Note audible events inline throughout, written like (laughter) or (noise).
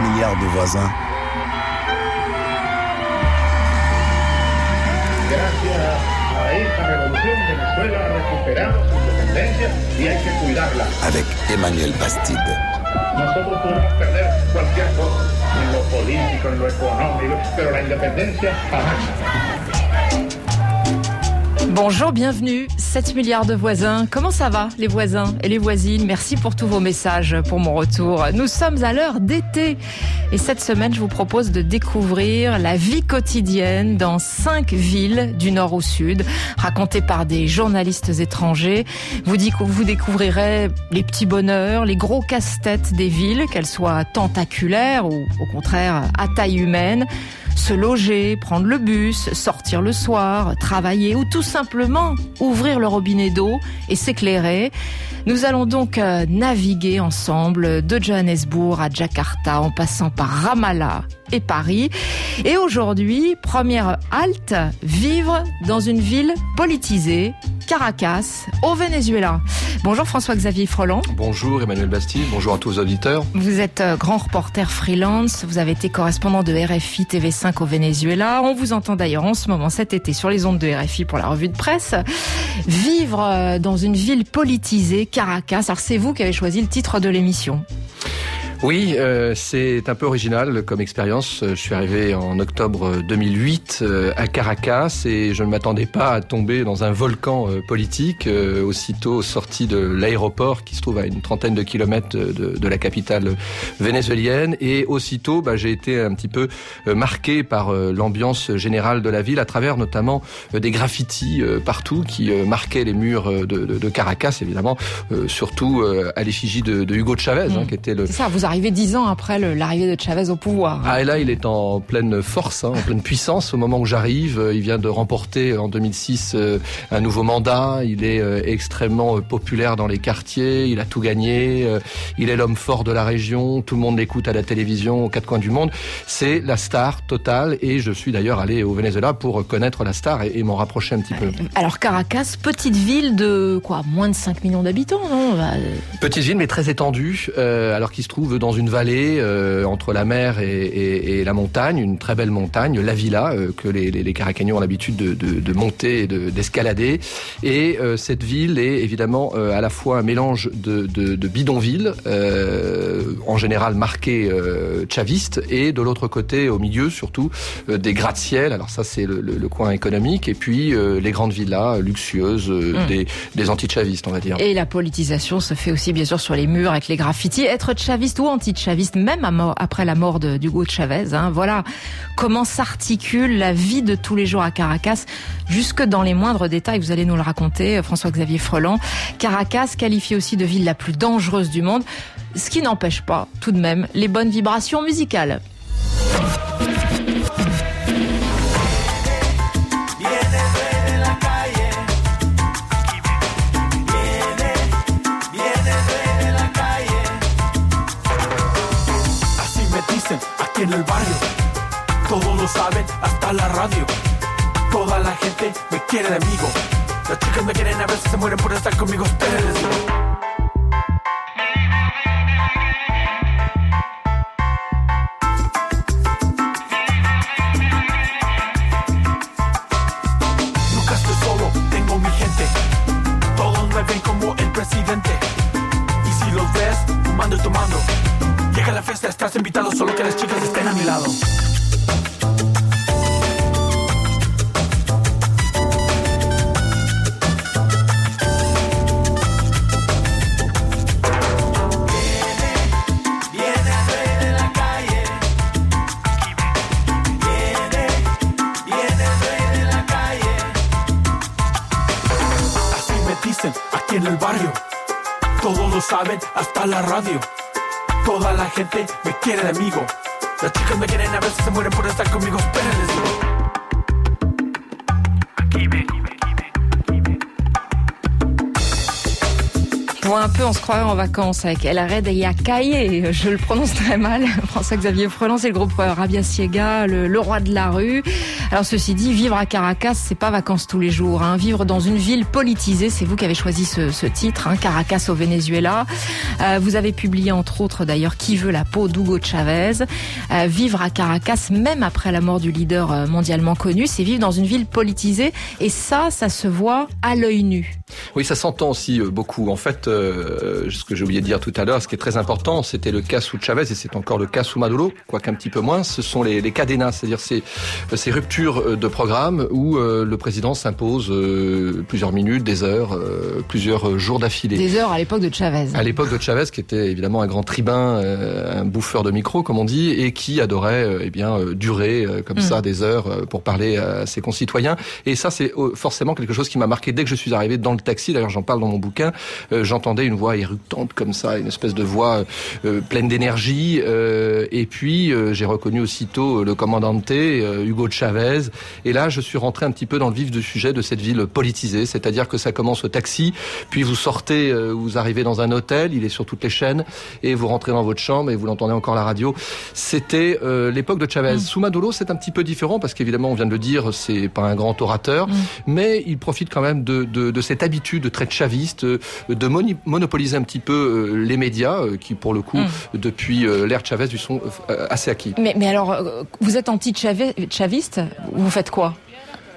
milliards de voisins. Gracias a esta Bonjour, bienvenue. 7 milliards de voisins. Comment ça va, les voisins et les voisines? Merci pour tous vos messages pour mon retour. Nous sommes à l'heure d'été. Et cette semaine, je vous propose de découvrir la vie quotidienne dans cinq villes du nord au sud, racontées par des journalistes étrangers. Vous, dites que vous découvrirez les petits bonheurs, les gros casse-têtes des villes, qu'elles soient tentaculaires ou au contraire à taille humaine se loger, prendre le bus, sortir le soir, travailler ou tout simplement ouvrir le robinet d'eau et s'éclairer. Nous allons donc euh, naviguer ensemble de Johannesburg à Jakarta en passant par Ramallah et Paris. Et aujourd'hui, première halte, vivre dans une ville politisée, Caracas, au Venezuela. Bonjour François-Xavier Froland. Bonjour Emmanuel Bastille, bonjour à tous les auditeurs. Vous êtes euh, grand reporter freelance, vous avez été correspondant de RFI TV5 au Venezuela. On vous entend d'ailleurs en ce moment cet été sur les ondes de RFI pour la revue de presse. Vivre euh, dans une ville politisée, Caracas. Alors c'est vous qui avez choisi le titre de l'émission. Oui, euh, c'est un peu original comme expérience. Je suis arrivé en octobre 2008 euh, à Caracas et je ne m'attendais pas à tomber dans un volcan euh, politique euh, aussitôt sorti de l'aéroport qui se trouve à une trentaine de kilomètres de, la capitale vénézuélienne et aussitôt bah, j'ai été un petit peu euh, marqué par euh, l'ambiance générale de la ville à travers notamment des graffitis partout qui marquaient les murs de, de, de Caracas évidemment surtout à l'effigie de, de, Hugo Chavez mmh. hein, qui était le ça, vous arrivé dix ans après l'arrivée de Chavez au pouvoir. Ah, et là, il est en pleine force, hein, en pleine puissance. Au moment où j'arrive, il vient de remporter en 2006 euh, un nouveau mandat. Il est euh, extrêmement euh, populaire dans les quartiers. Il a tout gagné. Euh, il est l'homme fort de la région. Tout le monde l'écoute à la télévision, aux quatre coins du monde. C'est la star totale. Et je suis d'ailleurs allé au Venezuela pour connaître la star et, et m'en rapprocher un petit peu. Alors Caracas, petite ville de quoi, moins de 5 millions d'habitants, non? Bah, Petite ville, mais très étendue. Euh, alors qu'il se trouve dans une vallée euh, entre la mer et, et, et, la montagne, une très belle montagne, la Villa, euh, que les, les, les Caracagnos ont l'habitude de, de, de, monter et d'escalader. De, et euh, cette ville est évidemment euh, à la fois un mélange de, de, bidonvilles, euh, en général marqués chavistes, et de l'autre côté, au milieu surtout, des gratte-ciel. Alors ça, c'est le, le, le, coin économique, et puis les grandes villas luxueuses mmh. des, des anti-chavistes, on va dire. Et la politisation se fait aussi bien sûr sur les murs avec les graffitis. Être chaviste ou anti-chaviste, même après la mort d'Hugo de Chavez. Hein. Voilà comment s'articule la vie de tous les jours à Caracas, jusque dans les moindres détails. Vous allez nous le raconter, François-Xavier Freland. Caracas, qualifié aussi de ville la plus dangereuse du monde, ce qui n'empêche pas tout de même les bonnes vibrations musicales. En el barrio. Todos lo saben, hasta la radio. Toda la gente me quiere de amigo. Las chicas me quieren a veces se mueren por estar conmigo. Ustedes estás invitado, solo que las chicas estén a mi lado. aquí en el barrio. Todos lo saben, hasta la radio. Toda la gente me quiere de amigo. Las chicas me quieren a veces se mueren por estar conmigo. Espérenles, digo. Pour un peu, on se croirait en vacances avec El Red et Yakaye. Je le prononce très mal. (laughs) François-Xavier Freland, c'est le groupe Rabia Siega, le, roi de la rue. Alors, ceci dit, vivre à Caracas, c'est pas vacances tous les jours. Hein. Vivre dans une ville politisée, c'est vous qui avez choisi ce, titre, hein, Caracas au Venezuela. Euh, vous avez publié, entre autres, d'ailleurs, Qui veut la peau d'Hugo Chavez. Euh, vivre à Caracas, même après la mort du leader euh, mondialement connu, c'est vivre dans une ville politisée. Et ça, ça se voit à l'œil nu. Oui, ça s'entend aussi beaucoup. En fait, ce que j'ai oublié de dire tout à l'heure, ce qui est très important, c'était le cas sous Chavez et c'est encore le cas sous Maduro, quoique un petit peu moins, ce sont les, les cadenas, c'est-à-dire ces, ces ruptures de programme où le président s'impose plusieurs minutes, des heures, plusieurs jours d'affilée. Des heures à l'époque de Chavez. À l'époque de Chavez, qui était évidemment un grand tribun, un bouffeur de micro, comme on dit, et qui adorait eh bien durer comme mm. ça des heures pour parler à ses concitoyens. Et ça, c'est forcément quelque chose qui m'a marqué dès que je suis arrivé dans le taxi. D'ailleurs, j'en parle dans mon bouquin. J'entendais une voix éructante comme ça, une espèce de voix euh, pleine d'énergie. Euh, et puis euh, j'ai reconnu aussitôt le commandante Hugo Chavez. Et là, je suis rentré un petit peu dans le vif du sujet de cette ville politisée, c'est-à-dire que ça commence au taxi, puis vous sortez, vous arrivez dans un hôtel, il est sur toutes les chaînes, et vous rentrez dans votre chambre et vous l'entendez encore la radio. C'était l'époque de Chavez. Mm. Sous Maduro, c'est un petit peu différent parce qu'évidemment, on vient de le dire, c'est pas un grand orateur, mm. mais il profite quand même de, de, de cette habitude très chaviste de monopoliser un petit peu euh, les médias, euh, qui pour le coup, hmm. depuis euh, l'ère Chavez, lui sont assez acquis. Mais, mais alors, vous êtes anti-chaviste Vous faites quoi?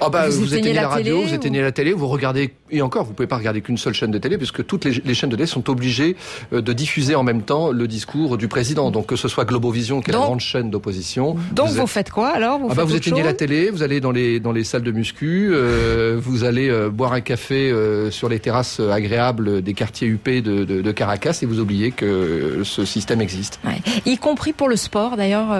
Ah bah, vous, éteignez la, radio, vous éteignez la télé, vous regardez et encore, vous pouvez pas regarder qu'une seule chaîne de télé, puisque toutes les, chaînes de télé sont obligées euh, de diffuser en même temps le discours du président. Donc que ce soit Globovision, qui est la grande chaîne d'opposition. Donc vous, faites quoi alors? Vous, ah bah, vous éteignez la télé, vous allez dans les dans les salles de muscu, euh, vous allez euh, boire un café sur les terrasses agréables des quartiers UP de, de, Caracas et vous oubliez que ce système existe. Ouais. Y compris pour le sport, d'ailleurs,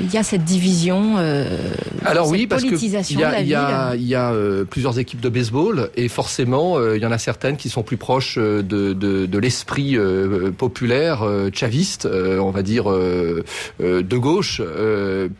il y a cette division. alors oui, parce que il y a, y a, y a plusieurs équipes de baseball et forcément euh, il y en a certaines qui sont plus proches euh, de, de, de l'esprit euh, populaire, chaviste, on va dire de gauche,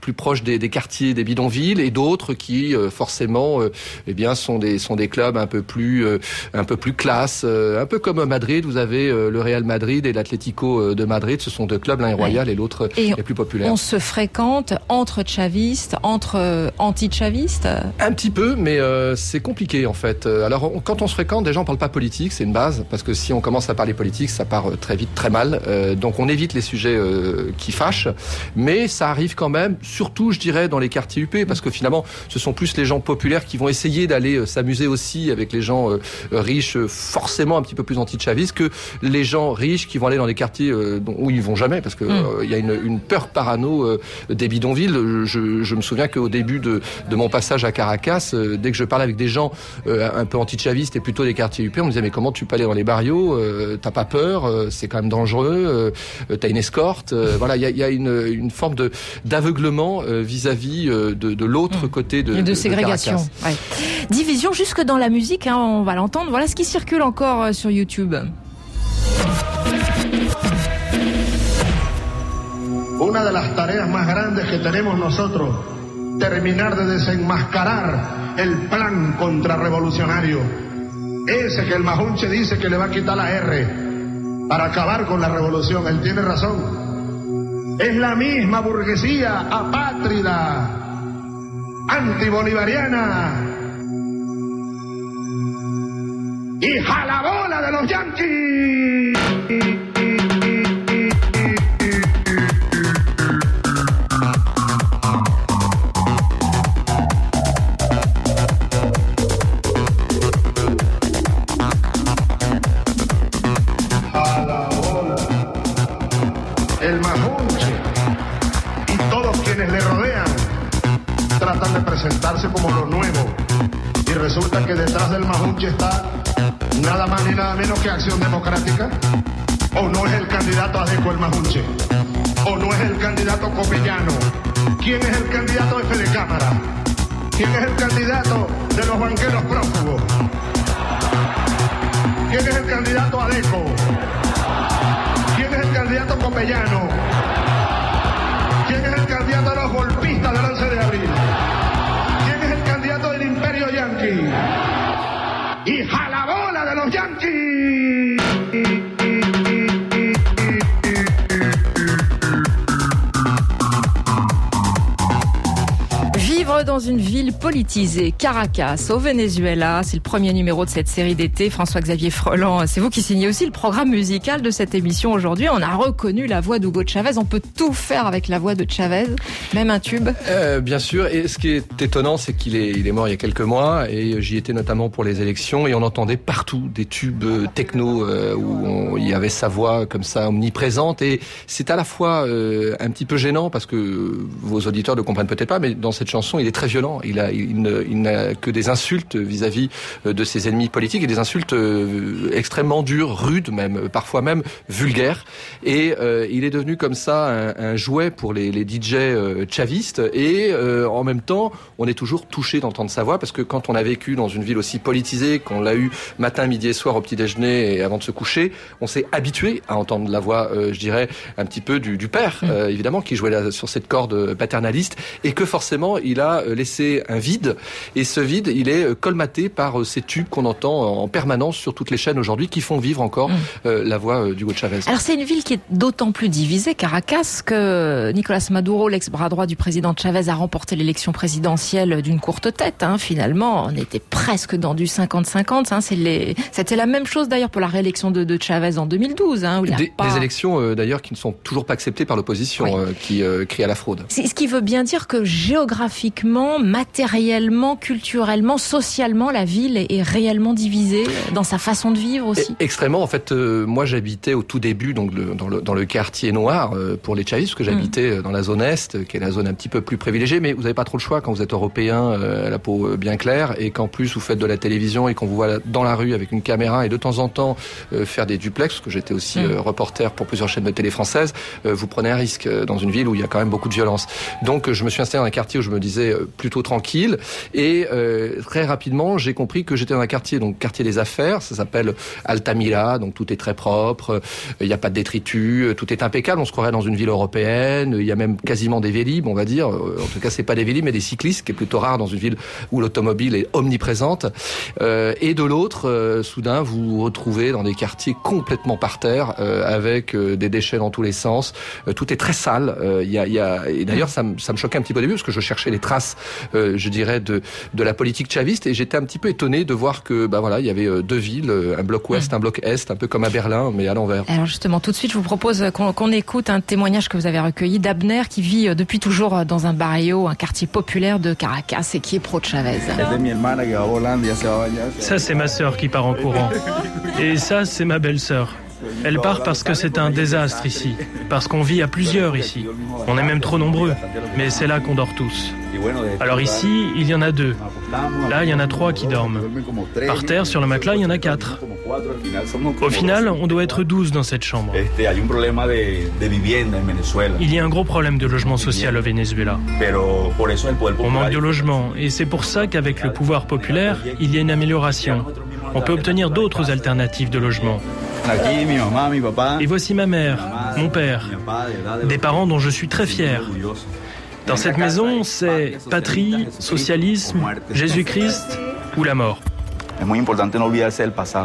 plus proche des, des, quartiers, des bidonvilles, et d'autres qui forcément, eh bien, sont des sont des clubs un peu plus un peu plus classe, un peu comme Madrid. Vous avez le Real Madrid et l'Atlético de Madrid. Ce sont deux clubs, l'un est royal et l'autre est plus populaire. On se fréquente entre chavistes, entre anti-chavistes? Un petit peu, mais c'est compliqué en fait. Alors quand quand on se fréquente, des gens parlent pas politique, c'est une base, parce que si on commence à parler politique, ça part euh, très vite, très mal. Euh, donc on évite les sujets euh, qui fâchent, mais ça arrive quand même, surtout je dirais dans les quartiers UP, parce que finalement ce sont plus les gens populaires qui vont essayer d'aller s'amuser aussi avec les gens riches, forcément un petit peu plus anti-chavistes, que les gens riches qui vont aller dans les quartiers où ils vont jamais, parce que mm. il y a une, une, peur parano des bidonvilles. Je, je me souviens qu'au début de, de, mon passage à Caracas, dès que je parlais avec des gens un peu anti-chavistes, c'était plutôt des quartiers UP. On me disait mais comment tu peux aller dans les barrios euh, T'as pas peur euh, C'est quand même dangereux. Euh, T'as une escorte. voilà, il y a, y a, une, une forme de d'aveuglement vis-à-vis de, de l'autre mmh. côté de, de, de ségrégation. Ouais. Division jusque dans la musique. Hein, on va l'entendre. Voilà ce qui circule encore sur YouTube. Una de las tareas más grandes que tenemos nosotros, terminar de desenmascarar el plan contrarrevolucionario Ese que el Majunche dice que le va a quitar la R para acabar con la revolución, él tiene razón. Es la misma burguesía apátrida, antibolivariana y jalabola de los yanquis. Como lo nuevo. Y resulta que detrás del Majunche está nada más ni nada menos que Acción Democrática. O no es el candidato Adeco el Majunche. O no es el candidato Copellano. ¿Quién es el candidato de Cámara? ¿Quién es el candidato de los banqueros prófugos? ¿Quién es el candidato Adeco? ¿Quién es el candidato Copellano? candidato a los golpistas del 11 de abril? ¿Quién es el candidato del imperio yanqui? ¡Hija la bola de los yanquis! Une ville politisée, Caracas, au Venezuela. C'est le premier numéro de cette série d'été. François-Xavier Freland, c'est vous qui signez aussi le programme musical de cette émission aujourd'hui. On a reconnu la voix d'Hugo Chavez. On peut tout faire avec la voix de Chavez, même un tube. Euh, bien sûr. Et ce qui est étonnant, c'est qu'il est, mort il y a quelques mois et j'y étais notamment pour les élections et on entendait partout des tubes euh, techno euh, où il y avait sa voix comme ça omniprésente et c'est à la fois un petit peu gênant parce que vos auditeurs ne comprennent peut-être pas, mais dans cette chanson, il est très violent. Il a, il, n'a que des insultes vis-à-vis -vis de ses ennemis politiques et des insultes extrêmement dures, rudes même, parfois même vulgaires. Et euh, il est devenu comme ça un, un jouet pour les, les DJ chavistes et euh, en même temps, on est toujours touché d'entendre sa voix parce que quand on a vécu dans une ville aussi politisée, qu'on l'a eu matin, midi et soir au petit déjeuner et avant de se coucher, on s'est habitué à entendre la voix, euh, je dirais, un petit peu du, du père, mmh. euh, évidemment, qui jouait là, sur cette corde paternaliste et que forcément il a laissé un vide et ce vide, il est colmaté par ces tubes qu'on entend en permanence sur toutes les chaînes aujourd'hui qui font vivre encore mmh. la voix d'Hugo Chavez. Alors c'est une ville qui est d'autant plus divisée, Caracas, que Nicolas Maduro, l'ex-bras droit du président Chavez, a remporté l'élection présidentielle d'une courte tête. Hein. Finalement, on était presque dans du 50-50. Hein. C'était la même chose d'ailleurs pour la réélection de, de Chavez en 2012. Hein, des, pas... des, élections euh, d'ailleurs qui ne sont toujours pas acceptées par l'opposition, oui. euh, qui euh, crie à la fraude. Ce qui veut bien dire que géographiquement, matériellement, culturellement, socialement, la ville est, réellement divisée dans sa façon de vivre aussi. Extrêmement. En fait, euh, moi j'habitais au tout début donc le, dans, le, dans le quartier noir euh, pour les Chavistes, parce que j'habitais mmh. dans la zone est, qui est la zone un petit peu plus privilégiée, mais vous n'avez pas trop le choix quand vous êtes européen, euh, la peau bien claire, et qu'en plus vous faites de la télévision et qu'on vous voit dans la rue avec une caméra et de temps en temps euh, faire des duplex, parce que j'étais aussi mmh. reporter pour plusieurs chaînes de télé françaises, vous prenez un risque dans une ville où il y a quand même beaucoup de violence. Donc je me suis installé dans un quartier où je me disais plutôt tranquille, et très rapidement j'ai compris que j'étais dans un quartier, donc quartier des affaires, ça s'appelle Altamira, donc tout est très propre, il n'y a pas de détritus, tout est impeccable, on se croirait dans une ville européenne, il y a même quasiment des vélib, on va dire, en tout cas c'est pas des vélib mais des cyclistes, qui est plutôt rare dans une ville où l'automobile est omniprésente. Euh, et de l'autre, euh, soudain, vous vous retrouvez dans des quartiers complètement par terre, euh, avec des déchets dans tous les sens. tout est très sale. Il y a, y a... Et d'ailleurs, ça, ça, me choquait un petit peu au début, parce que je cherchais les traces, je dirais, de, de la politique chaviste, et j'étais un petit peu étonné de voir que, bah voilà, il y avait deux villes, un bloc ouest, un bloc est, un peu comme à Berlin, mais à l'envers. Alors justement, tout de suite, je vous propose qu'on qu écoute un témoignage que vous avez recueilli d'Abner, qui vit depuis toujours dans un barrio, un quartier populaire de Caracas et qui est pro-Chavez. Ça, c'est ma sœur qui part en courant. Et ça, c'est ma belle-sœur. Elle part parce que c'est un désastre ici, parce qu'on vit à plusieurs ici. On est même trop nombreux, mais c'est là qu'on dort tous. Alors ici, il y en a deux. Là, il y en a trois qui dorment. Par terre, sur le matelas, il y en a quatre. Au final, on doit être douze dans cette chambre. Il y a un gros problème de logement social au Venezuela. On manque de logement, et c'est pour ça qu'avec le pouvoir populaire, il y a une amélioration. On peut obtenir d'autres alternatives de logement. Et voici ma mère, mon père, des parents dont je suis très fier. Dans cette maison, c'est patrie, socialisme, Jésus-Christ ou la mort.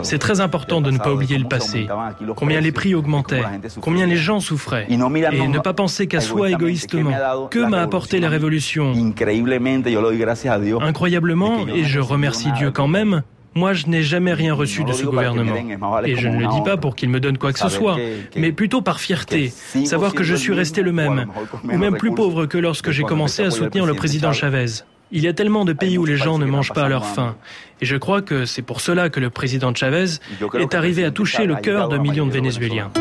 C'est très important de ne pas oublier le passé, combien les prix augmentaient, combien les gens souffraient, et ne pas penser qu'à soi égoïstement. Que m'a apporté la révolution? Incroyablement, et je remercie Dieu quand même, moi, je n'ai jamais rien reçu de ce gouvernement. Et je ne le dis pas pour qu'il me donne quoi que ce soit, mais plutôt par fierté. Savoir que je suis resté le même, ou même plus pauvre que lorsque j'ai commencé à soutenir le président Chavez. Il y a tellement de pays où les gens ne mangent pas à leur faim. Et je crois que c'est pour cela que le président Chavez est arrivé à toucher le cœur de millions de Vénézuéliens.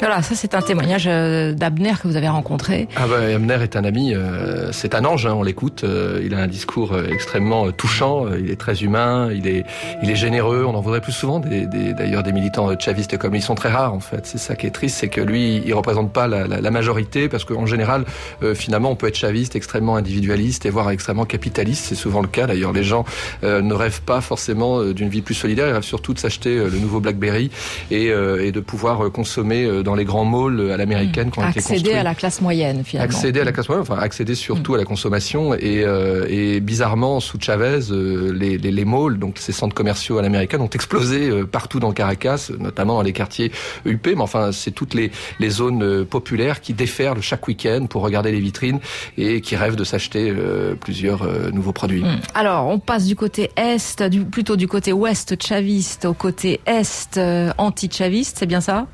Voilà, ça c'est un témoignage d'Abner que vous avez rencontré. Ah bah, Abner est un ami, euh, c'est un ange, hein, on l'écoute. Euh, il a un discours extrêmement touchant, il est très humain, il est, il est généreux. On en voudrait plus souvent des, des, d'ailleurs des militants chavistes comme ils sont très rares en fait. C'est ça qui est triste, c'est que lui, il représente pas la, la, la majorité parce qu'en général, euh, finalement, on peut être chaviste, extrêmement individualiste et voire extrêmement capitaliste. C'est souvent le cas. D'ailleurs, les gens euh, ne rêvent pas forcément d'une vie plus solidaire. Ils rêvent surtout de s'acheter le nouveau BlackBerry et, et de pouvoir consommer dans les grands malls à l'américaine qui ont été construits. Accéder à la classe moyenne, finalement. Accéder à la classe moyenne, enfin accéder surtout à la consommation. Et, et bizarrement, sous Chavez, les, les, les malls, donc ces centres commerciaux à l'américaine, ont explosé partout dans Caracas, notamment dans les quartiers UP. Mais enfin, c'est toutes les, les zones populaires qui déferlent chaque week-end pour regarder les vitrines et qui rêvent de s'acheter plusieurs nouveaux produits. Hmm. Alors, on passe du côté est, du, plutôt du côté ouest chaviste au côté est euh, anti-chaviste, c'est bien ça?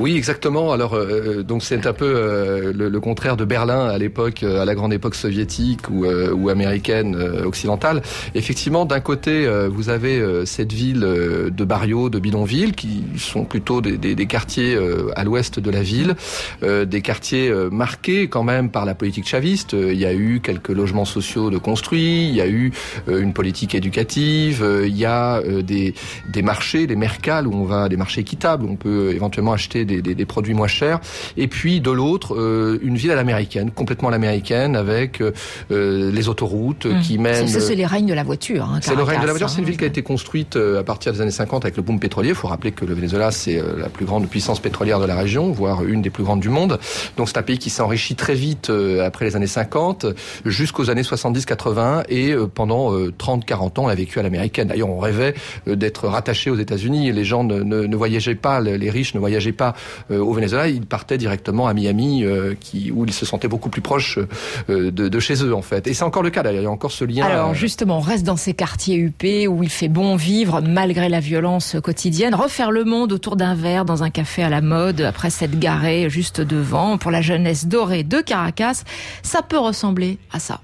Oui, exactement. Alors, euh, donc c'est un peu euh, le, contraire de Berlin à l'époque, euh, à la grande époque soviétique ou, ou américaine occidentale. Effectivement, d'un côté, vous avez cette ville de barrios, de bidonvilles, qui sont plutôt des, des, des quartiers à l'ouest de la ville, des quartiers marqués quand même par la politique chaviste. Il y a eu quelques logements sociaux de construits, il y a eu une politique éducative, il y a des, des marchés, des mercales où on va, des marchés équitables, où on peut éventuellement acheter des, produits moins chers. Et puis de l'autre, euh, une ville à l'américaine, complètement à l'américaine, avec euh, euh, les autoroutes mmh. qui mènent. Ça, c'est les règnes de la voiture. Hein, c'est le règne de la voiture. C'est une ville qui a été construite à partir des années 50 avec le boom pétrolier. Il faut rappeler que le Venezuela, c'est la plus grande puissance pétrolière de la région, voire une des plus grandes du monde. Donc c'est un pays qui s'est enrichi très vite après les années 50 jusqu'aux années 70-80 et pendant 30-40 ans, on a vécu à l'américaine. D'ailleurs, on rêvait d'être rattaché aux États-Unis. Les gens ne, ne, ne voyageaient pas, les riches ne voyageaient pas euh, au Venezuela, ils partaient directement à Miami, euh, qui, où ils se sentaient beaucoup plus proches euh, de, de, chez eux en fait. Et c'est encore le cas d'ailleurs, il y a encore ce lien. Alors justement, on reste dans ces quartiers UP où il fait bon vivre malgré la violence quotidienne. Refaire le monde autour d'un verre dans un café à la mode, après s'être garé juste devant, pour la jeunesse dorée de Caracas, ça peut ressembler à ça.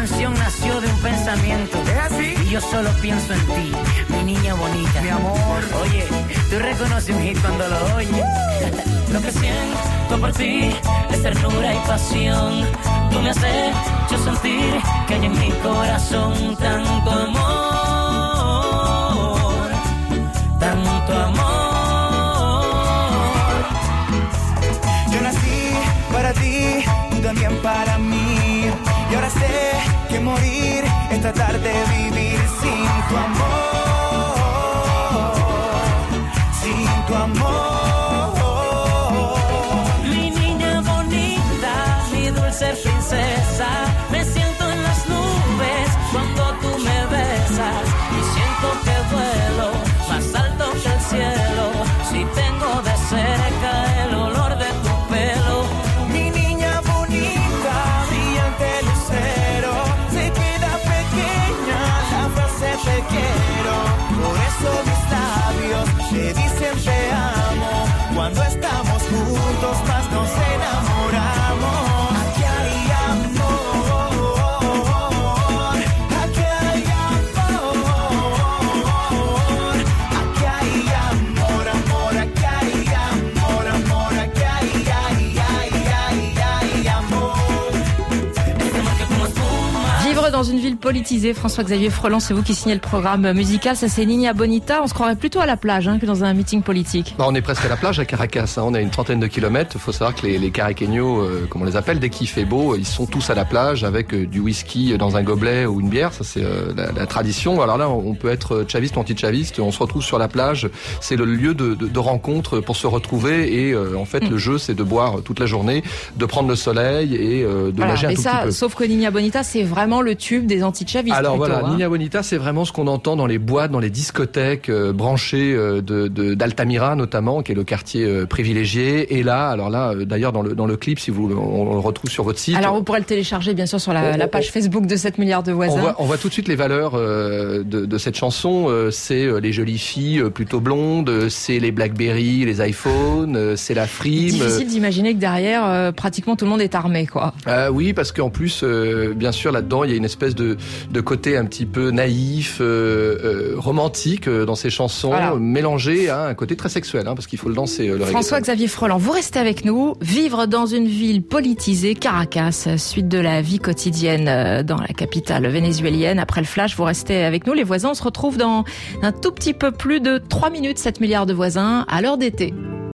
Canción nació de un pensamiento. ¿Es así? Y yo solo pienso en ti, mi niña bonita. Mi amor. Oye, tú reconoces un hit cuando lo oyes. lo que siento por ti es ternura y pasión. Tú me has hecho sentir que hay en mi corazón tanto amor. Tanto amor. Yo nací para ti, tú también para mí y ahora sé morir es tratar de vivir sin tu amor, dans une ville politisée. François-Xavier Freland, c'est vous qui signez le programme musical. Ça, c'est Nina Bonita. On se croirait plutôt à la plage hein, que dans un meeting politique. Bah, on est presque à la plage à Caracas. Hein. On a une trentaine de kilomètres. Il faut savoir que les, les caraqueños, euh, comme on les appelle, dès qu'il fait beau, ils sont tous à la plage avec euh, du whisky dans un gobelet ou une bière. Ça, c'est euh, la, tradition. Alors là, on peut être chaviste ou anti-chaviste. On se retrouve sur la plage. C'est le lieu de, de, de, rencontre pour se retrouver. Et en fait, mm. le jeu, c'est de boire toute la journée, de prendre le soleil et de nager un tout ça, petit peu. Sauf que Nina Bonita, c'est vraiment le des anti-chavistes. Alors voilà, hein. Nina Bonita, c'est vraiment ce qu'on entend dans les boîtes, dans les discothèques euh, branchées euh, de d'Altamira notamment, qui est le quartier euh, privilégié. Et là, alors là, d'ailleurs dans le dans le clip, si vous on, le retrouve sur votre site. Alors vous pourrez le télécharger bien sûr sur la, la page Facebook de 7 milliards de voisins. On voit, on voit tout de suite les valeurs de, de cette chanson. c'est les jolies filles plutôt blondes, c'est les BlackBerry, les iPhones, c'est la frime. Difficile d'imaginer que derrière, pratiquement tout le monde est armé, quoi. oui, parce qu'en plus, bien sûr, là-dedans, il y a une espèce de, de côté un petit peu naïf, euh, euh, romantique euh, dans ces chansons, mélangé à un côté très sexuel, hein, parce qu'il faut le danser. Le François-Xavier Freland, vous restez avec nous. Vivre dans une ville politisée, Caracas, suite de la vie quotidienne dans la capitale vénézuélienne. Après le flash, vous restez avec nous. Les voisins, on se retrouve dans un tout petit peu plus de 3 minutes, 7 milliards de voisins à l'heure d'été.